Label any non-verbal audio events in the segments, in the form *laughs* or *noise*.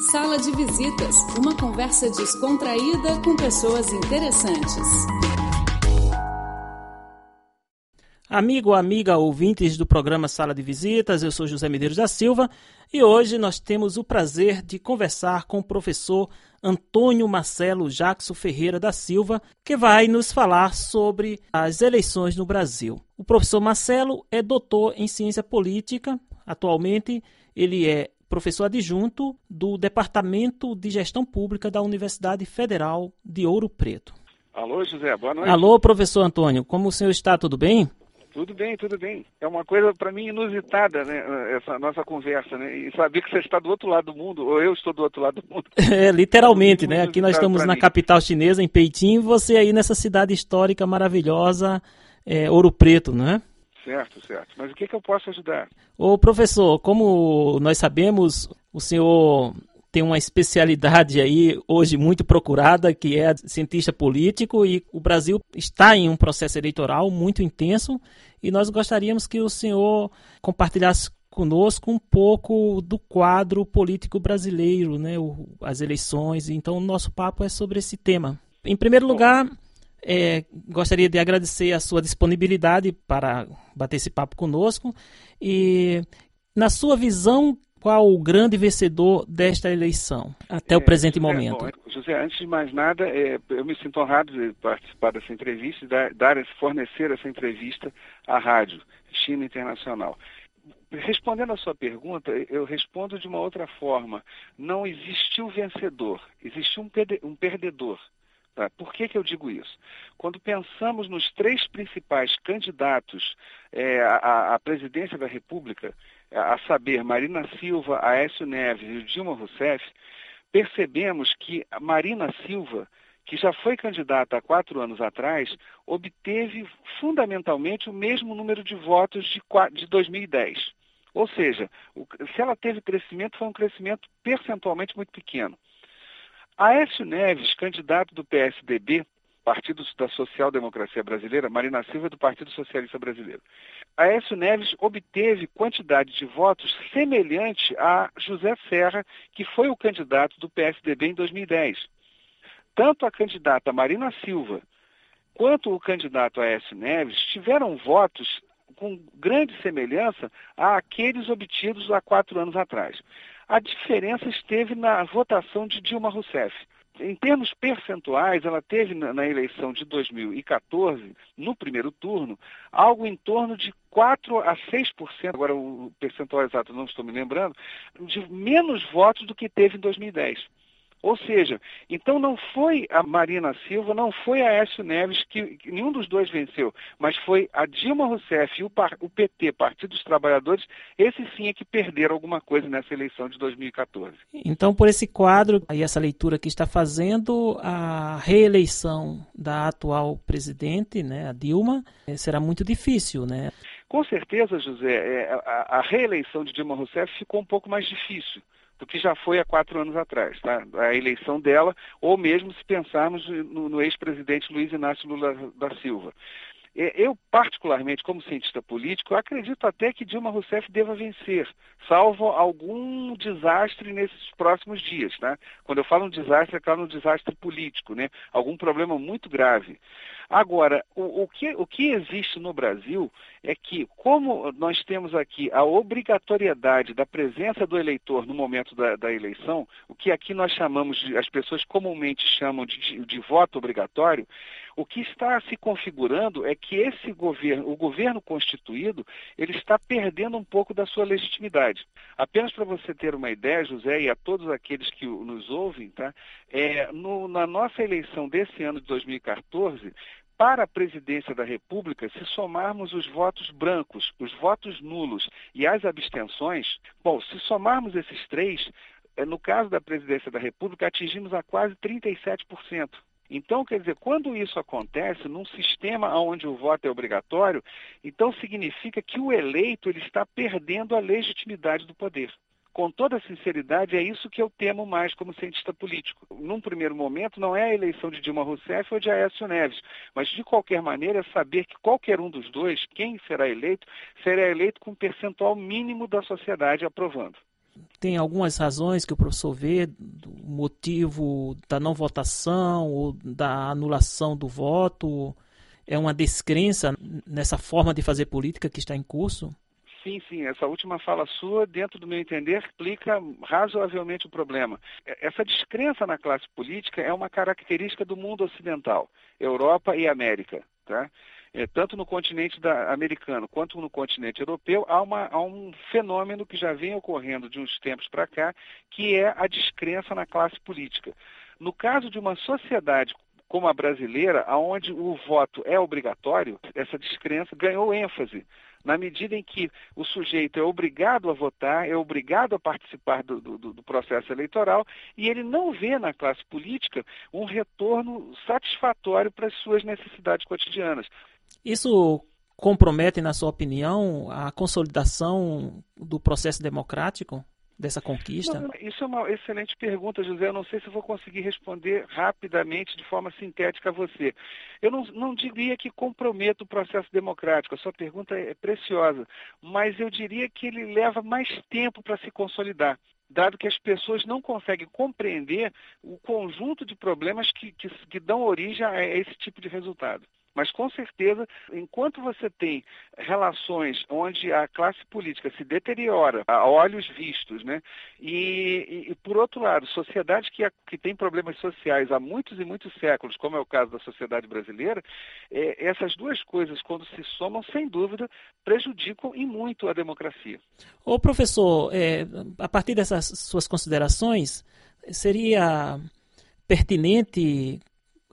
Sala de Visitas, uma conversa descontraída com pessoas interessantes. Amigo, amiga, ouvintes do programa Sala de Visitas, eu sou José Medeiros da Silva e hoje nós temos o prazer de conversar com o professor Antônio Marcelo Jackson Ferreira da Silva, que vai nos falar sobre as eleições no Brasil. O professor Marcelo é doutor em ciência política, atualmente ele é professor adjunto do Departamento de Gestão Pública da Universidade Federal de Ouro Preto. Alô, José, boa noite. Alô, professor Antônio, como o senhor está? Tudo bem? Tudo bem, tudo bem. É uma coisa para mim inusitada, né, essa nossa conversa, né? E saber que você está do outro lado do mundo, ou eu estou do outro lado do mundo. *laughs* É, literalmente, né? Aqui nós estamos na mim. capital chinesa, em Peitim, e você aí nessa cidade histórica maravilhosa, é, Ouro Preto, né? Certo, certo. Mas o que, que eu posso ajudar? Ô, professor, como nós sabemos, o senhor tem uma especialidade aí hoje muito procurada, que é cientista político, e o Brasil está em um processo eleitoral muito intenso, e nós gostaríamos que o senhor compartilhasse conosco um pouco do quadro político brasileiro, né, as eleições. Então, o nosso papo é sobre esse tema. Em primeiro lugar, é, gostaria de agradecer a sua disponibilidade para bater esse papo conosco. E, na sua visão, qual o grande vencedor desta eleição, até é, o presente momento? É, bom, José, antes de mais nada, é, eu me sinto honrado de participar dessa entrevista e dar, dar, fornecer essa entrevista à rádio China Internacional. Respondendo à sua pergunta, eu respondo de uma outra forma. Não existiu vencedor, existiu um, um perdedor. Tá? Por que, que eu digo isso? Quando pensamos nos três principais candidatos é, à, à, presidência da República, a saber, Marina Silva, Aécio Neves e Dilma Rousseff, percebemos que Marina Silva, que já foi candidata há quatro anos atrás, obteve fundamentalmente o mesmo número de votos de, de 2010. Ou seja, se ela teve crescimento, foi um crescimento percentualmente muito pequeno. Aécio Neves, candidato do PSDB, Partido da Social Democracia Brasileira, Marina Silva do Partido Socialista Brasileiro. Aécio Neves obteve quantidade de votos semelhante a José Serra, que foi o candidato do PSDB em 2010. Tanto a candidata Marina Silva quanto o candidato Aécio Neves tiveram votos com grande semelhança àqueles obtidos há quatro anos atrás. A diferença esteve na votação de Dilma Rousseff. Em termos percentuais, ela teve na, eleição de 2014, no primeiro turno, algo em torno de 4 a 6%, agora o percentual exato não estou me lembrando, de menos votos do que teve em 2010. Ou seja, então não foi a Marina Silva, não foi a Aécio Neves que, que nenhum dos dois venceu, mas foi a Dilma Rousseff e o, o, PT, Partido dos Trabalhadores, esses sim é que perderam alguma coisa nessa eleição de 2014. Então, por esse quadro e essa leitura que está fazendo, a reeleição da atual presidente, né, a Dilma, eh, será muito difícil, né? Com certeza, José, a, a reeleição de Dilma Rousseff ficou um pouco mais difícil do que já foi há quatro anos atrás, tá? a eleição dela, ou mesmo se pensarmos no, no ex-presidente Luiz Inácio Lula da Silva. Eu, particularmente, como cientista político, acredito até que Dilma Rousseff deva vencer, salvo algum desastre nesses próximos dias. Né? Quando eu falo um desastre, é claro um desastre político, né? algum problema muito grave. Agora, o, o, que, o que existe no Brasil é que, como nós temos aqui a obrigatoriedade da presença do eleitor no momento da, da eleição, o que aqui nós chamamos, de, as pessoas comumente chamam de, de, voto obrigatório, o que está se configurando é que esse governo, o governo constituído, ele está perdendo um pouco da sua legitimidade. Apenas para você ter uma ideia, José, e a todos aqueles que nos ouvem, tá? É, no, na nossa eleição desse ano de 2014, para a presidência da República, se somarmos os votos brancos, os votos nulos e as abstenções, bom, se somarmos esses três, eh, no caso da presidência da República, atingimos a quase 37%. Então, quer dizer, quando isso acontece num sistema onde o voto é obrigatório, então significa que o eleito ele está perdendo a legitimidade do poder com toda sinceridade, é isso que eu temo mais como cientista político. Num primeiro momento, não é a eleição de Dilma Rousseff ou de Aécio Neves, mas de qualquer maneira, saber que qualquer um dos dois, quem será eleito, será eleito com um percentual mínimo da sociedade aprovando. tem algumas razões que o professor vê do motivo da não votação ou da anulação do voto? É uma descrença nessa forma de fazer política que está em curso? Sim, sim. Essa última fala sua, dentro do meu entender, explica razoavelmente o problema. Essa descrença na classe política é uma característica do mundo ocidental, Europa e América. Tá? É, tanto no continente da, americano quanto no continente europeu, há, uma, há, um fenômeno que já vem ocorrendo de uns tempos para cá, que é a descrença na classe política. No caso de uma sociedade como a brasileira, onde o voto é obrigatório, essa descrença ganhou ênfase na medida em que o sujeito é obrigado a votar, é obrigado a participar do, do, do, processo eleitoral e ele não vê na classe política um retorno satisfatório para as suas necessidades cotidianas. Isso compromete, na sua opinião, a consolidação do processo democrático? Dessa conquista? Não, isso é uma excelente pergunta, José. Eu não sei se vou conseguir responder rapidamente, de forma sintética a você. Eu não, não diria que comprometa o processo democrático, a sua pergunta é preciosa, mas eu diria que ele leva mais tempo para se consolidar dado que as pessoas não conseguem compreender o conjunto de problemas que, que, que dão origem a esse tipo de resultado. Mas, com certeza, enquanto você tem relações onde a classe política se deteriora a olhos vistos, né? e, e, por outro lado, sociedades que, que problemas sociais há muitos e muitos séculos, como é o caso da sociedade brasileira, é, essas duas coisas, quando se somam, sem dúvida, prejudicam e muito a democracia. Ô, professor, é, a partir dessas suas considerações, seria pertinente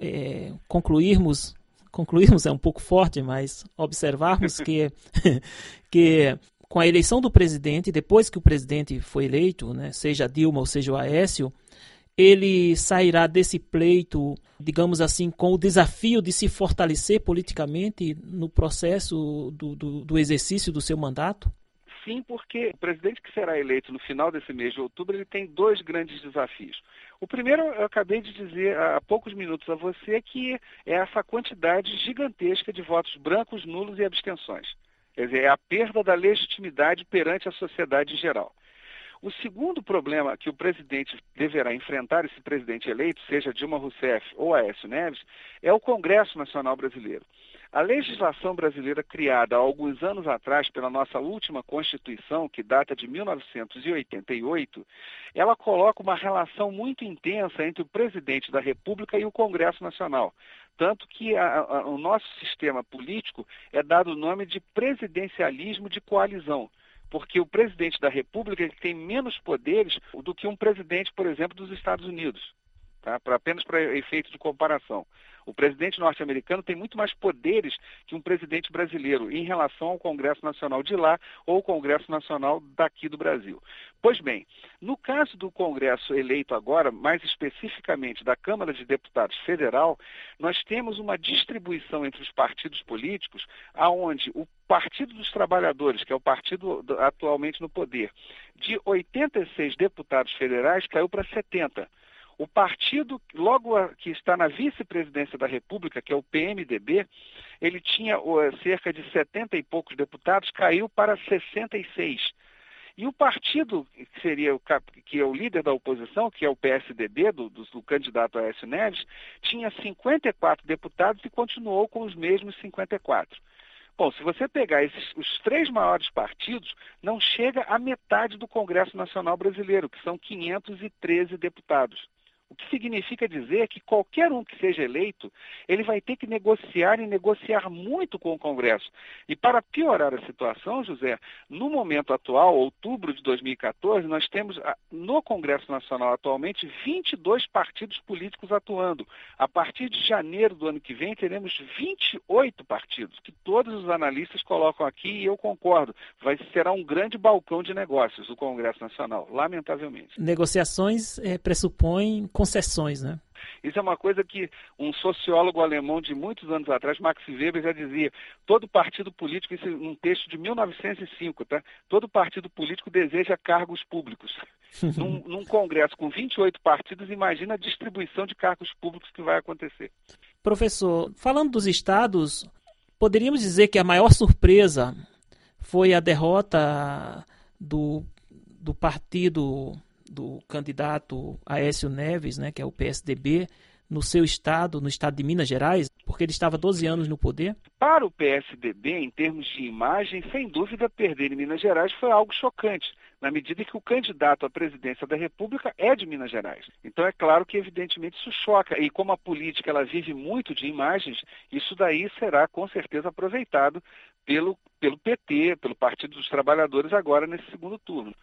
é, concluirmos concluirmos é um pouco forte, mas observarmos que, *laughs* que com a eleição do presidente, depois que o presidente foi eleito, né, seja Dilma ou seja o Aécio, ele sairá desse pleito, digamos assim, com o desafio de se fortalecer politicamente no processo do, do, do exercício do seu mandato? Sim, porque o presidente que será eleito no final desse mês de outubro, ele tem dois grandes desafios. O primeiro, eu acabei de dizer há poucos minutos a você, que é essa quantidade gigantesca de votos brancos, nulos e abstenções. Quer dizer, é a perda da legitimidade perante a sociedade em geral. O segundo problema que o presidente deverá enfrentar, esse presidente eleito, seja Dilma Rousseff ou Aécio Neves, é o Congresso Nacional Brasileiro. A legislação brasileira criada há alguns anos atrás pela nossa última Constituição, que data de 1988, ela coloca uma relação muito intensa entre o presidente da República e o Congresso Nacional. Tanto que a, a, o nosso sistema político é dado o nome de presidencialismo de coalizão porque o presidente da República tem menos poderes do que um presidente, por exemplo, dos Estados Unidos, tá? pra, apenas para efeito de comparação. O presidente norte-americano tem muito mais poderes que um presidente brasileiro em relação ao Congresso Nacional de lá ou ao Congresso Nacional daqui do Brasil. Pois bem, no caso do Congresso eleito agora, mais especificamente da Câmara de Deputados Federal, nós temos uma distribuição entre os partidos políticos aonde o Partido dos Trabalhadores, que é o partido atualmente no poder, de 86 deputados federais caiu para 70. O partido, logo que está na vice-presidência da República, que é o PMDB, ele tinha cerca de 70 e poucos deputados, caiu para 66. E o partido que seria o, que é o líder da oposição, que é o PSDB, do, do, do candidato Aécio Neves, tinha 54 deputados e continuou com os mesmos 54. Bom, se você pegar esses, os três maiores partidos, não chega à metade do Congresso Nacional Brasileiro, que são 513 deputados. O que significa dizer que qualquer um que seja eleito, ele vai ter que negociar e negociar muito com o Congresso. E para piorar a situação, José, no momento atual, outubro de 2014, nós temos ah, no Congresso Nacional atualmente 22 partidos políticos atuando. A partir de janeiro do ano que vem, teremos 28 partidos, que todos os analistas colocam aqui e eu concordo. Vai, será um grande balcão de negócios o Congresso Nacional, lamentavelmente. Negociações é, pressupõem concessões, né? Isso é uma coisa que um sociólogo alemão de muitos anos atrás, Max Weber, já dizia. Todo partido político, isso é um texto de 1905, tá? Todo partido político deseja cargos públicos. *laughs* num, num congresso com 28 partidos, imagina a distribuição de cargos públicos que vai acontecer. Professor, falando dos estados, poderíamos dizer que a maior surpresa foi a derrota do do partido do candidato Aécio Neves, né, que é o PSDB, no seu estado, no estado de Minas Gerais, porque ele estava 12 anos no poder? Para o PSDB, em termos de imagem, sem dúvida, perder em Minas Gerais foi algo chocante, na medida que o candidato à presidência da República é de Minas Gerais. Então é claro que, evidentemente, isso choca. E como a política ela vive muito de imagens, isso daí será com certeza aproveitado pelo, pelo PT, pelo Partido dos Trabalhadores, agora nesse segundo turno.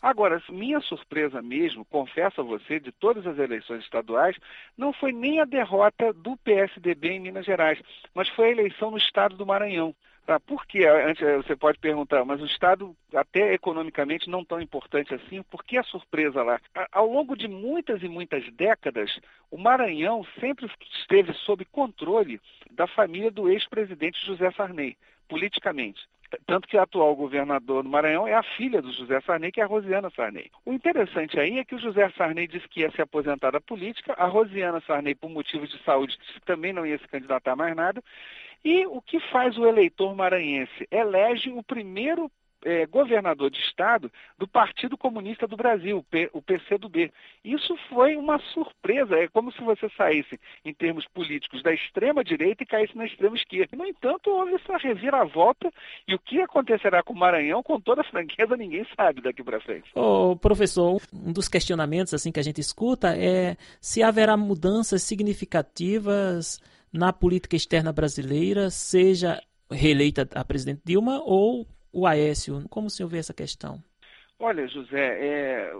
Agora, minha surpresa mesmo, confesso a você, de todas as eleições estaduais, não foi nem a derrota do PSDB em Minas Gerais, mas foi a eleição no estado do Maranhão. Tá? Por que? Antes, você pode perguntar, mas o Estado, até economicamente, não tão importante assim, por que a surpresa lá? Ao longo de muitas e muitas décadas, o Maranhão sempre esteve sob controle da família do ex-presidente José Sarney politicamente. Tanto que a atual governador do Maranhão é a filha do José Sarney, que é a Rosiana Sarney. O interessante aí é que o José Sarney disse que ia se aposentar da política, a Rosiana Sarney, por motivos de saúde, também não ia se candidatar mais nada. E o que faz o eleitor maranhense? Elege o primeiro é, governador de estado do Partido Comunista do Brasil, o PCdoB. Isso foi uma surpresa, é como se você saísse, em termos políticos, da extrema direita e caísse na extrema esquerda. No entanto, houve essa reviravolta e o que acontecerá com o Maranhão, com toda franqueza, ninguém sabe daqui para frente. Ô, professor, um dos questionamentos assim que a gente escuta é se haverá mudanças significativas na política externa brasileira, seja reeleita a presidente Dilma ou o Aécio. Como o senhor vê essa questão? Olha, José, é,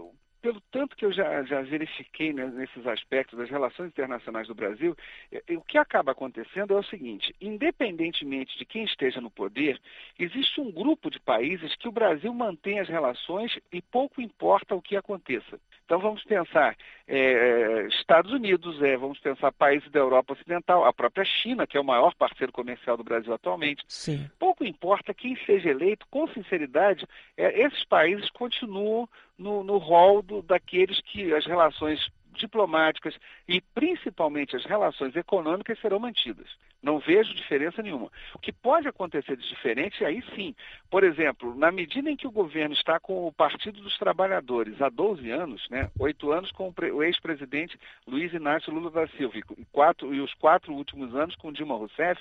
pelo tanto que eu já, já verifiquei né, nesses aspectos das relações internacionais do Brasil, é, é, o que acaba acontecendo é o seguinte: independentemente de quem esteja no poder, existe um grupo de países que o Brasil mantém as relações e pouco importa o que aconteça. Então vamos pensar é, é, Estados Unidos, é, vamos pensar países da Europa Ocidental, a própria China, que é o maior parceiro comercial do Brasil atualmente. Sim. Pouco importa quem seja eleito, com sinceridade, é, esses países continuam no, no rol do, daqueles que as relações diplomáticas e principalmente as relações econômicas serão mantidas. Não vejo diferença nenhuma. O que pode acontecer de diferente, aí sim. Por exemplo, na medida em que o governo está com o Partido dos Trabalhadores há 12 anos, né, oito anos com o ex-presidente Luiz Inácio Lula da Silva e, quatro, e os quatro últimos anos com Dilma Rousseff,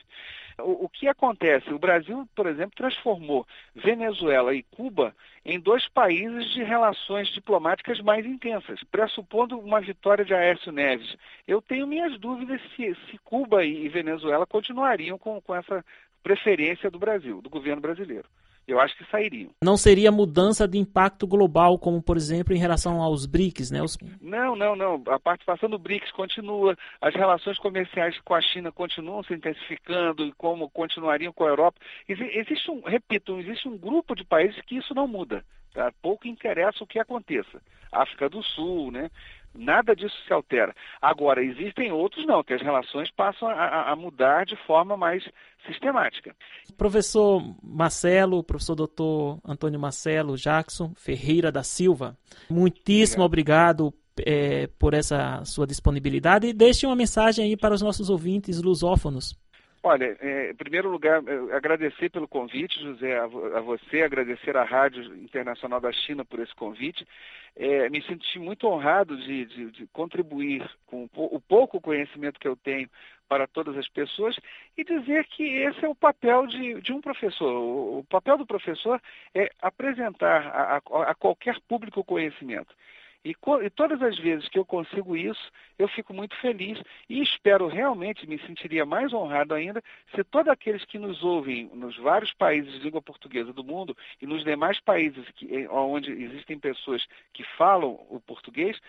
o, o que acontece? O Brasil, por exemplo, transformou Venezuela e Cuba em dois países de relações diplomáticas mais intensas, pressupondo uma vitória de Aécio Neves. Eu tenho minhas dúvidas se, se Cuba e Venezuela continuariam com, com essa preferência do Brasil, do governo brasileiro. Eu acho que sairiam. Não seria mudança de impacto global, como por exemplo em relação aos BRICS, né? Os... Não, não, não. A participação do BRICS continua, as relações comerciais com a China continuam se intensificando e como continuariam com a Europa. Existe um, repito, existe um grupo de países que isso não muda. Tá? Pouco interessa o que aconteça. África do Sul, né? Nada disso se altera. Agora, existem outros não, que as relações passam a, a mudar de forma mais sistemática. Professor Marcelo, professor doutor Antônio Marcelo Jackson Ferreira da Silva, muitíssimo obrigado, obrigado é, por essa sua disponibilidade e deixe uma mensagem aí para os nossos ouvintes lusófonos. Olha, é, em primeiro lugar, agradecer pelo convite, José, a, você, agradecer à Rádio Internacional da China por esse convite. É, me senti muito honrado de, de, de, contribuir com o pouco conhecimento que eu tenho para todas as pessoas e dizer que esse é o papel de, de um professor. O, o, papel do professor é apresentar a, a, qualquer público conhecimento. E, e, todas as vezes que eu consigo isso, eu fico muito feliz e espero realmente, me sentiria mais honrado ainda, se todos aqueles que nos ouvem nos vários países de língua portuguesa do mundo e nos demais países que, onde existem pessoas que falam o português,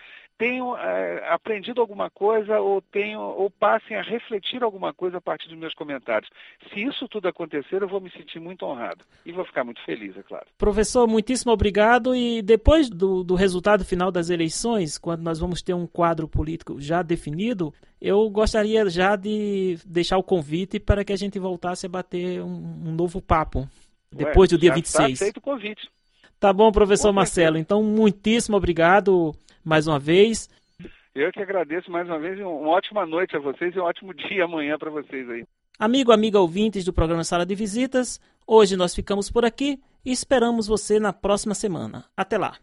tenham é, aprendido alguma coisa ou tenham ou passem a refletir alguma coisa a partir dos meus comentários. Se isso tudo acontecer, eu vou me sentir muito honrado e vou ficar muito feliz, é claro. Professor, muitíssimo obrigado e depois do, do resultado final das eleições, quando nós vamos ter um quadro político já definido, eu gostaria já de deixar o convite para que a gente voltasse a bater um, um novo papo depois Ué, do dia 26. Está aceito o convite. Tá bom, professor Marcelo. Então, muitíssimo obrigado mais uma vez. Eu que agradeço mais uma vez e uma ótima noite a vocês e um ótimo *laughs* dia amanhã para vocês aí. Amigo, amiga ouvintes do programa Sala de Visitas, hoje nós ficamos por aqui e esperamos você na próxima semana. Até lá.